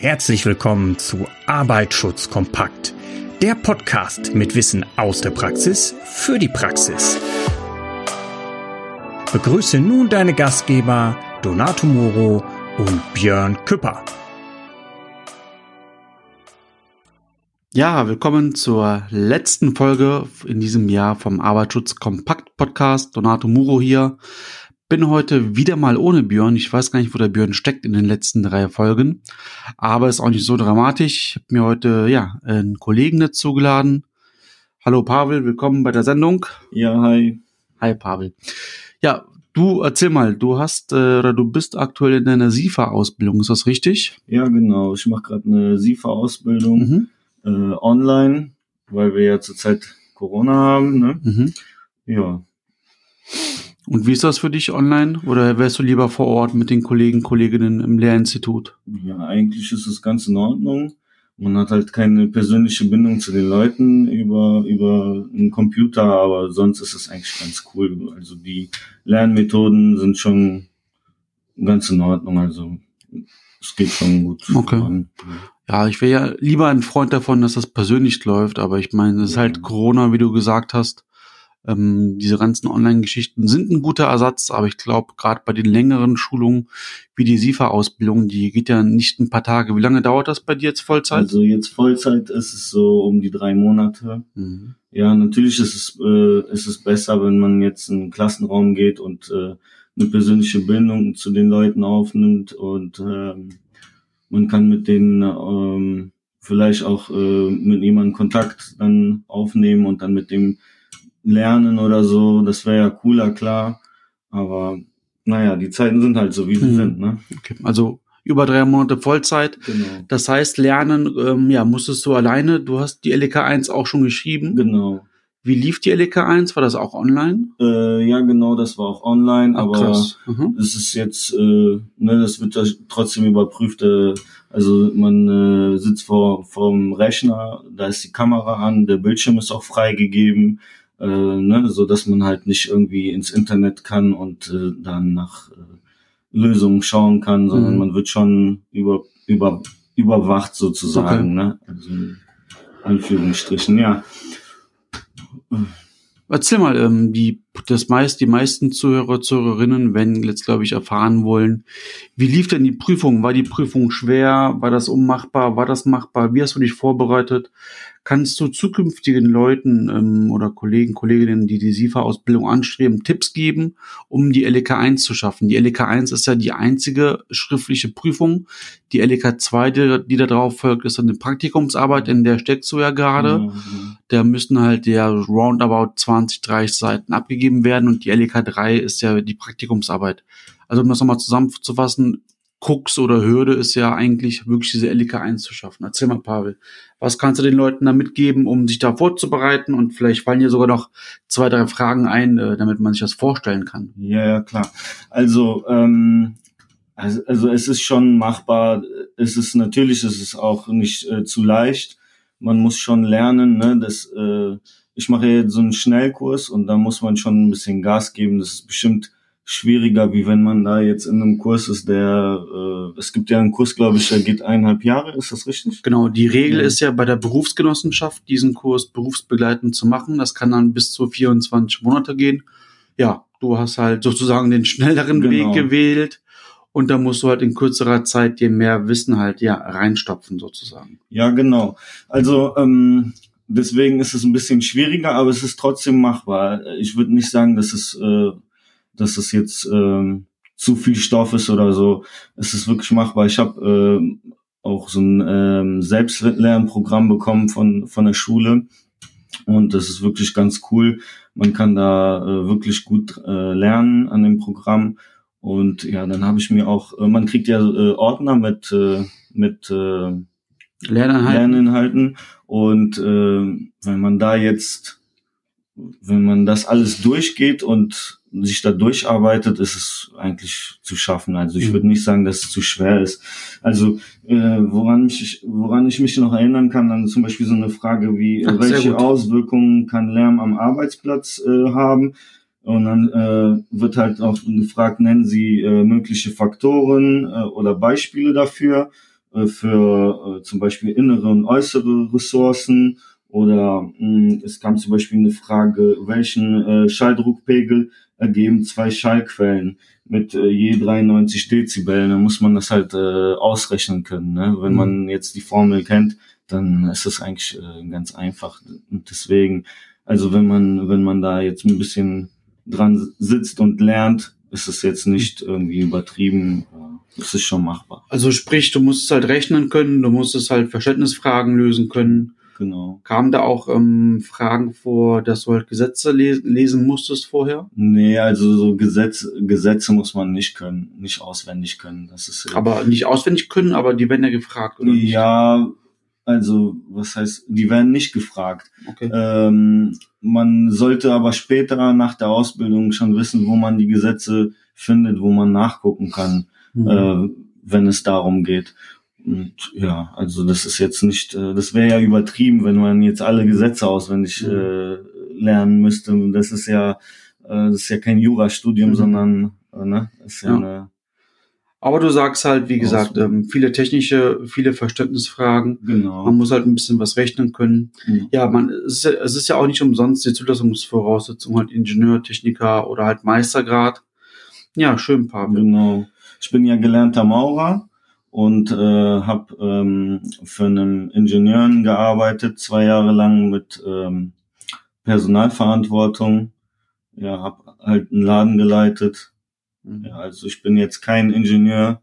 Herzlich willkommen zu Arbeitsschutz kompakt, der Podcast mit Wissen aus der Praxis für die Praxis. Begrüße nun deine Gastgeber Donato Moro und Björn Küpper. Ja, willkommen zur letzten Folge in diesem Jahr vom Arbeitsschutz Kompakt Podcast. Donato Muro hier. Bin heute wieder mal ohne Björn. Ich weiß gar nicht, wo der Björn steckt in den letzten drei Folgen. Aber ist auch nicht so dramatisch. Ich habe mir heute ja einen Kollegen dazu geladen. Hallo Pavel, willkommen bei der Sendung. Ja, hi. Hi Pavel. Ja, du erzähl mal, du hast äh, oder du bist aktuell in deiner SIFA-Ausbildung, ist das richtig? Ja, genau. Ich mache gerade eine SIFA-Ausbildung mhm. äh, online, weil wir ja zurzeit Corona haben. Ne? Mhm. Ja. Und wie ist das für dich online? Oder wärst du lieber vor Ort mit den Kollegen, Kolleginnen im Lehrinstitut? Ja, eigentlich ist es ganz in Ordnung. Man hat halt keine persönliche Bindung zu den Leuten über, über einen Computer, aber sonst ist es eigentlich ganz cool. Also die Lernmethoden sind schon ganz in Ordnung. Also es geht schon gut okay. Voran. Ja, ich wäre ja lieber ein Freund davon, dass das persönlich läuft, aber ich meine, es ist halt Corona, wie du gesagt hast. Ähm, diese ganzen Online-Geschichten sind ein guter Ersatz, aber ich glaube, gerade bei den längeren Schulungen wie die SIFA-Ausbildung, die geht ja nicht ein paar Tage. Wie lange dauert das bei dir jetzt Vollzeit? Also jetzt Vollzeit ist es so um die drei Monate. Mhm. Ja, natürlich ist es, äh, ist es besser, wenn man jetzt in den Klassenraum geht und äh, eine persönliche Bindung zu den Leuten aufnimmt und ähm, man kann mit denen ähm, vielleicht auch äh, mit jemandem Kontakt dann aufnehmen und dann mit dem lernen oder so. Das wäre ja cooler, klar. Aber naja, die Zeiten sind halt so, wie sie mhm. sind. Ne? Okay. Also über drei Monate Vollzeit. Genau. Das heißt, lernen, ähm, ja, musstest du alleine. Du hast die LK 1 auch schon geschrieben. Genau. Wie lief die LK 1? War das auch online? Äh, ja, genau, das war auch online, Ach, aber mhm. es ist jetzt, äh, ne, das wird trotzdem überprüft. Äh, also man äh, sitzt vor vom Rechner, da ist die Kamera an, der Bildschirm ist auch freigegeben äh, ne, so dass man halt nicht irgendwie ins Internet kann und äh, dann nach äh, Lösungen schauen kann, sondern mhm. man wird schon über, über, überwacht sozusagen, okay. ne? Also Anführungsstrichen, ja. Erzähl mal, ähm, die, das meist, die meisten Zuhörer, Zuhörerinnen, wenn jetzt, glaube ich, erfahren wollen, wie lief denn die Prüfung? War die Prüfung schwer? War das unmachbar? War das machbar? Wie hast du dich vorbereitet? kannst du zukünftigen Leuten ähm, oder Kollegen, Kolleginnen, die die SIFA-Ausbildung anstreben, Tipps geben, um die LK 1 zu schaffen? Die LK 1 ist ja die einzige schriftliche Prüfung. Die LK 2, die, die da drauf folgt, ist dann eine Praktikumsarbeit, in der steckst du ja gerade. Mhm. Da müssen halt ja roundabout 20, 30 Seiten abgegeben werden und die LK 3 ist ja die Praktikumsarbeit. Also um das nochmal zusammenzufassen, Krux oder Hürde ist ja eigentlich wirklich diese LK 1 zu schaffen. Erzähl mal, Pavel, was kannst du den Leuten da mitgeben, um sich da vorzubereiten? Und vielleicht fallen dir sogar noch zwei, drei Fragen ein, äh, damit man sich das vorstellen kann. Ja, ja, klar. Also, ähm, also, also es ist schon machbar. Es ist natürlich, es ist auch nicht äh, zu leicht. Man muss schon lernen, ne, dass äh, ich mache jetzt so einen Schnellkurs und da muss man schon ein bisschen Gas geben. Das ist bestimmt schwieriger, wie wenn man da jetzt in einem Kurs ist, der äh, es gibt ja einen Kurs, glaube ich, der geht eineinhalb Jahre, ist das richtig? Genau, die Regel ja. ist ja bei der Berufsgenossenschaft, diesen Kurs berufsbegleitend zu machen. Das kann dann bis zu 24 Monate gehen. Ja, du hast halt sozusagen den schnelleren genau. Weg gewählt und da musst du halt in kürzerer Zeit dir mehr Wissen halt ja reinstopfen sozusagen. Ja, genau. Also ähm, deswegen ist es ein bisschen schwieriger, aber es ist trotzdem machbar. Ich würde nicht sagen, dass es äh, dass es jetzt ähm, zu viel Stoff ist oder so. Es ist wirklich machbar. Ich habe äh, auch so ein ähm, Selbstlernprogramm bekommen von, von der Schule. Und das ist wirklich ganz cool. Man kann da äh, wirklich gut äh, lernen an dem Programm. Und ja, dann habe ich mir auch, äh, man kriegt ja äh, Ordner mit, äh, mit äh, Lerninhalten. Lerninhalten. Und äh, wenn man da jetzt, wenn man das alles durchgeht und sich da durcharbeitet, ist es eigentlich zu schaffen. Also ich mhm. würde nicht sagen, dass es zu schwer ist. Also äh, woran, mich, woran ich mich noch erinnern kann, dann zum Beispiel so eine Frage wie, Ach, welche Auswirkungen kann Lärm am Arbeitsplatz äh, haben? Und dann äh, wird halt auch gefragt, nennen Sie äh, mögliche Faktoren äh, oder Beispiele dafür. Äh, für äh, zum Beispiel innere und äußere Ressourcen oder mh, es kam zum Beispiel eine Frage, welchen äh, Schalldruckpegel ergeben zwei Schallquellen mit äh, je 93 Dezibel. Dann muss man das halt äh, ausrechnen können. Ne? Wenn Mhm. man jetzt die Formel kennt, dann ist das eigentlich äh, ganz einfach. Und deswegen, also wenn man, wenn man da jetzt ein bisschen dran sitzt und lernt, ist es jetzt nicht irgendwie übertrieben. Äh, Es ist schon machbar. Also sprich, du musst es halt rechnen können, du musst halt Verständnisfragen lösen können. Genau. Kamen da auch ähm, Fragen vor, dass du halt Gesetze les lesen musstest vorher? Nee, also so Gesetz, Gesetze muss man nicht können, nicht auswendig können. Das ist Aber nicht auswendig können, aber die werden ja gefragt, oder? nicht? ja, also was heißt, die werden nicht gefragt. Okay. Ähm, man sollte aber später nach der Ausbildung schon wissen, wo man die Gesetze findet, wo man nachgucken kann, Mhm. äh, wenn es darum geht. Und ja, also das ist jetzt nicht, äh, das wäre ja übertrieben, wenn man jetzt alle Gesetze auswendig Mhm. äh, lernen müsste. Das ist ja, äh, das ist ja kein Jurastudium, Mhm. sondern äh, ne, ist ja, Ja. eine Aber du sagst halt, wie gesagt, ähm, viele technische, viele Verständnisfragen. genau. Man muss halt ein bisschen was rechnen können. Mhm. Ja, man, es ist ja, es ist ja auch nicht umsonst die Zulassungsvoraussetzung halt Ingenieur, Techniker oder halt Meistergrad. Ja, schön, Pavel. Genau. Ich bin ja gelernter Maurer und äh, habe ähm, für einen Ingenieuren gearbeitet, zwei Jahre lang mit ähm, Personalverantwortung. Ja, habe halt einen Laden geleitet. Mhm. Ja, also ich bin jetzt kein Ingenieur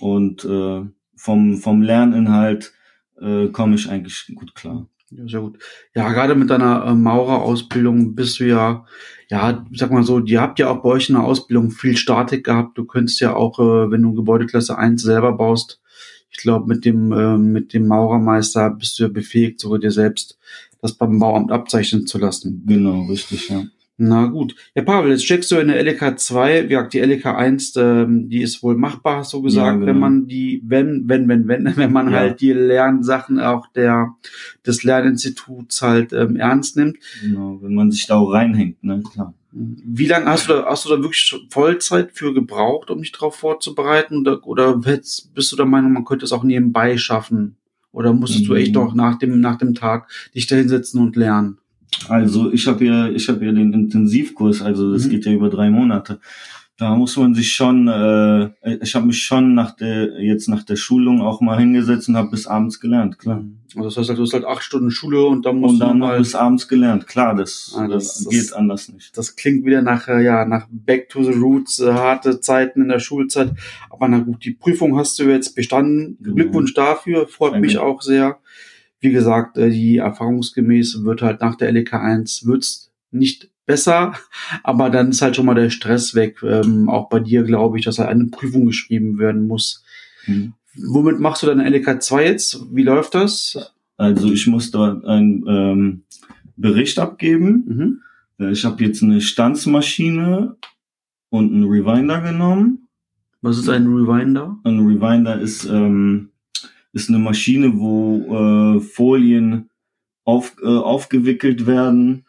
und äh, vom, vom Lerninhalt äh, komme ich eigentlich gut klar. Ja, sehr gut. Ja, gerade mit deiner äh, Maurerausbildung bist du ja, ja, sag mal so, ihr habt ja auch bei euch in der Ausbildung viel Statik gehabt. Du könntest ja auch, äh, wenn du Gebäudeklasse 1 selber baust, ich glaube, mit dem, äh, mit dem Maurermeister bist du ja befähigt, sogar dir selbst das beim Bauamt abzeichnen zu lassen. Genau, richtig, ja. Na gut. Ja, Pavel, jetzt checkst du in der LK 2, wie gesagt, die LK 1, ähm, die ist wohl machbar, du gesagt, Ja, genau. wenn man die, wenn, wenn, wenn, wenn, wenn man Ja. halt die Lernsachen auch der, des Lerninstituts halt ähm, ernst nimmt. Genau, wenn man sich da auch reinhängt, ne, klar. Wie lange hast du da, hast du da wirklich Vollzeit für gebraucht, um dich darauf vorzubereiten? Oder, oder bist du der Meinung, man könnte es auch nebenbei schaffen? Oder musstest du echt Mhm. doch nach dem, nach dem Tag dich da hinsetzen und lernen? Also ich habe ja, ich habe ja den Intensivkurs, also das Mhm. geht ja über drei Monate. Da muss man sich schon, äh, ich habe mich schon nach der jetzt nach der Schulung auch mal hingesetzt und habe bis abends gelernt, klar. Also das heißt halt, du hast halt acht Stunden Schule und dann musst Und dann du noch mal bis abends gelernt, klar, das, Ah, das- äh, geht das- anders nicht. das klingt wieder nach, äh, ja, nach Back to the Roots, äh, harte Zeiten in der Schulzeit. Aber na gut, die Prüfung hast du jetzt bestanden. Genau. Glückwunsch dafür, freut Danke. mich auch sehr. Wie gesagt, äh, die erfahrungsgemäß wird halt nach der LK 1 wird's nicht besser, aber dann ist halt schon mal der Stress weg. Ähm, auch bei dir glaube ich, dass halt eine Prüfung geschrieben werden muss. Mhm. Womit machst du deine LK 2 jetzt? Wie läuft das? Also ich muss dort einen ähm, Bericht abgeben. Mhm. Äh, Ich habe jetzt eine Stanzmaschine und einen Rewinder genommen. Was ist ein Rewinder? Ein Rewinder ist, ähm, ist eine Maschine, wo äh, Folien auf, äh, aufgewickelt werden.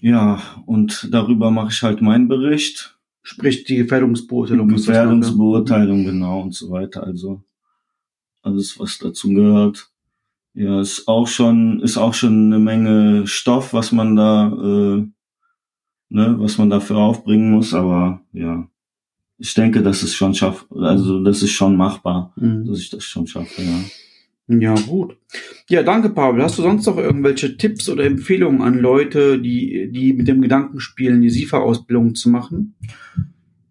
Ja, und darüber mache ich halt meinen Bericht. Sprich die Gefährdungsbeurteilung. ne? Gefährdungsbeurteilung, genau, und so weiter. Also alles, was dazu gehört. Ja, ist auch schon, ist auch schon eine Menge Stoff, was man da, äh, ne, was man dafür aufbringen muss, aber ja. Ich denke, das ist schon schaff, also das ist schon machbar, Mhm. dass ich das schon schaffe, ja. Ja, gut. Ja, danke, Pavel. Hast du sonst noch irgendwelche Tipps oder Empfehlungen an Leute, die, die mit dem Gedanken spielen, die SIFA-Ausbildung zu machen?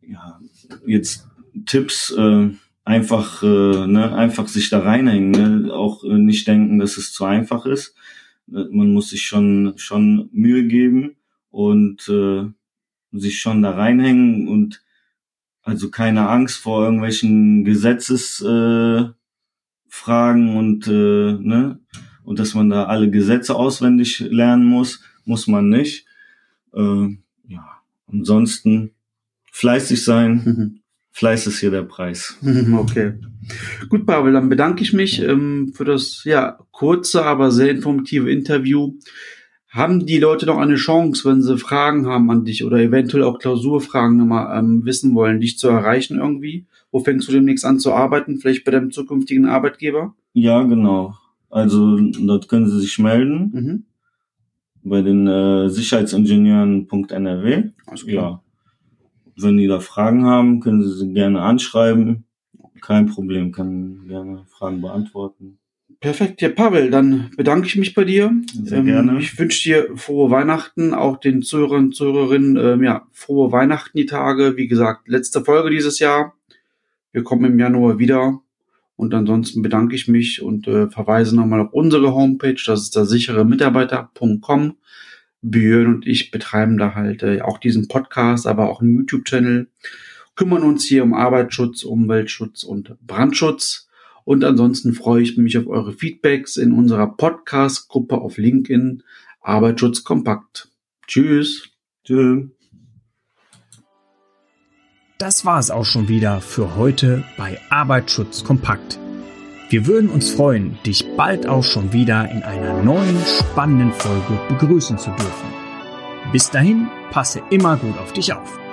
ja, jetzt Tipps, äh, einfach, äh, ne, einfach sich da reinhängen, ne? auch äh, nicht denken, dass es zu einfach ist. Äh, Man muss sich schon, schon Mühe geben und äh, sich schon da reinhängen und also keine Angst vor irgendwelchen Gesetzesfragen äh, und äh, ne und dass man da alle Gesetze auswendig lernen muss, muss man nicht. Äh, ja, ansonsten fleißig sein, Mhm. Fleiß ist hier der Preis. Okay. Gut, Pavel, dann bedanke ich mich ähm, für das ja kurze, aber sehr informative Interview. Haben die Leute noch eine Chance, wenn sie Fragen haben an dich oder eventuell auch Klausurfragen nochmal ähm, wissen wollen, dich zu erreichen irgendwie? Wo fängst du demnächst an zu arbeiten? Vielleicht bei deinem zukünftigen Arbeitgeber? Ja, genau. Also dort können Sie sich melden Mhm. bei den äh, Sicherheitsingenieuren.nrw. Alles klar. Ja. Wenn die da Fragen haben, können Sie sie gerne anschreiben. Kein Problem, kann gerne Fragen beantworten. Perfekt, ja, Pavel, dann bedanke ich mich bei dir. Sehr gerne. Ich wünsche dir frohe Weihnachten, auch den Zuhörern und Zuhörerinnen, ähm, ja, frohe Weihnachten die Tage. Wie gesagt, letzte Folge dieses Jahr. Wir kommen im Januar wieder. Und ansonsten bedanke ich mich und äh, verweise nochmal auf unsere Homepage. Das ist der sichere Mitarbeiter.com. Björn und ich betreiben da halt äh, auch diesen Podcast, aber auch einen YouTube-Channel. Kümmern uns hier um Arbeitsschutz, Umweltschutz und Brandschutz. Und ansonsten freue ich mich auf eure Feedbacks in unserer Podcast-Gruppe auf LinkedIn Arbeitsschutz Kompakt. Tschüss. Tschüss. Das war es auch schon wieder für heute bei Arbeitsschutz kompakt. Wir würden uns freuen, dich bald auch schon wieder in einer neuen spannenden Folge begrüßen zu dürfen. Bis dahin, passe immer gut auf dich auf.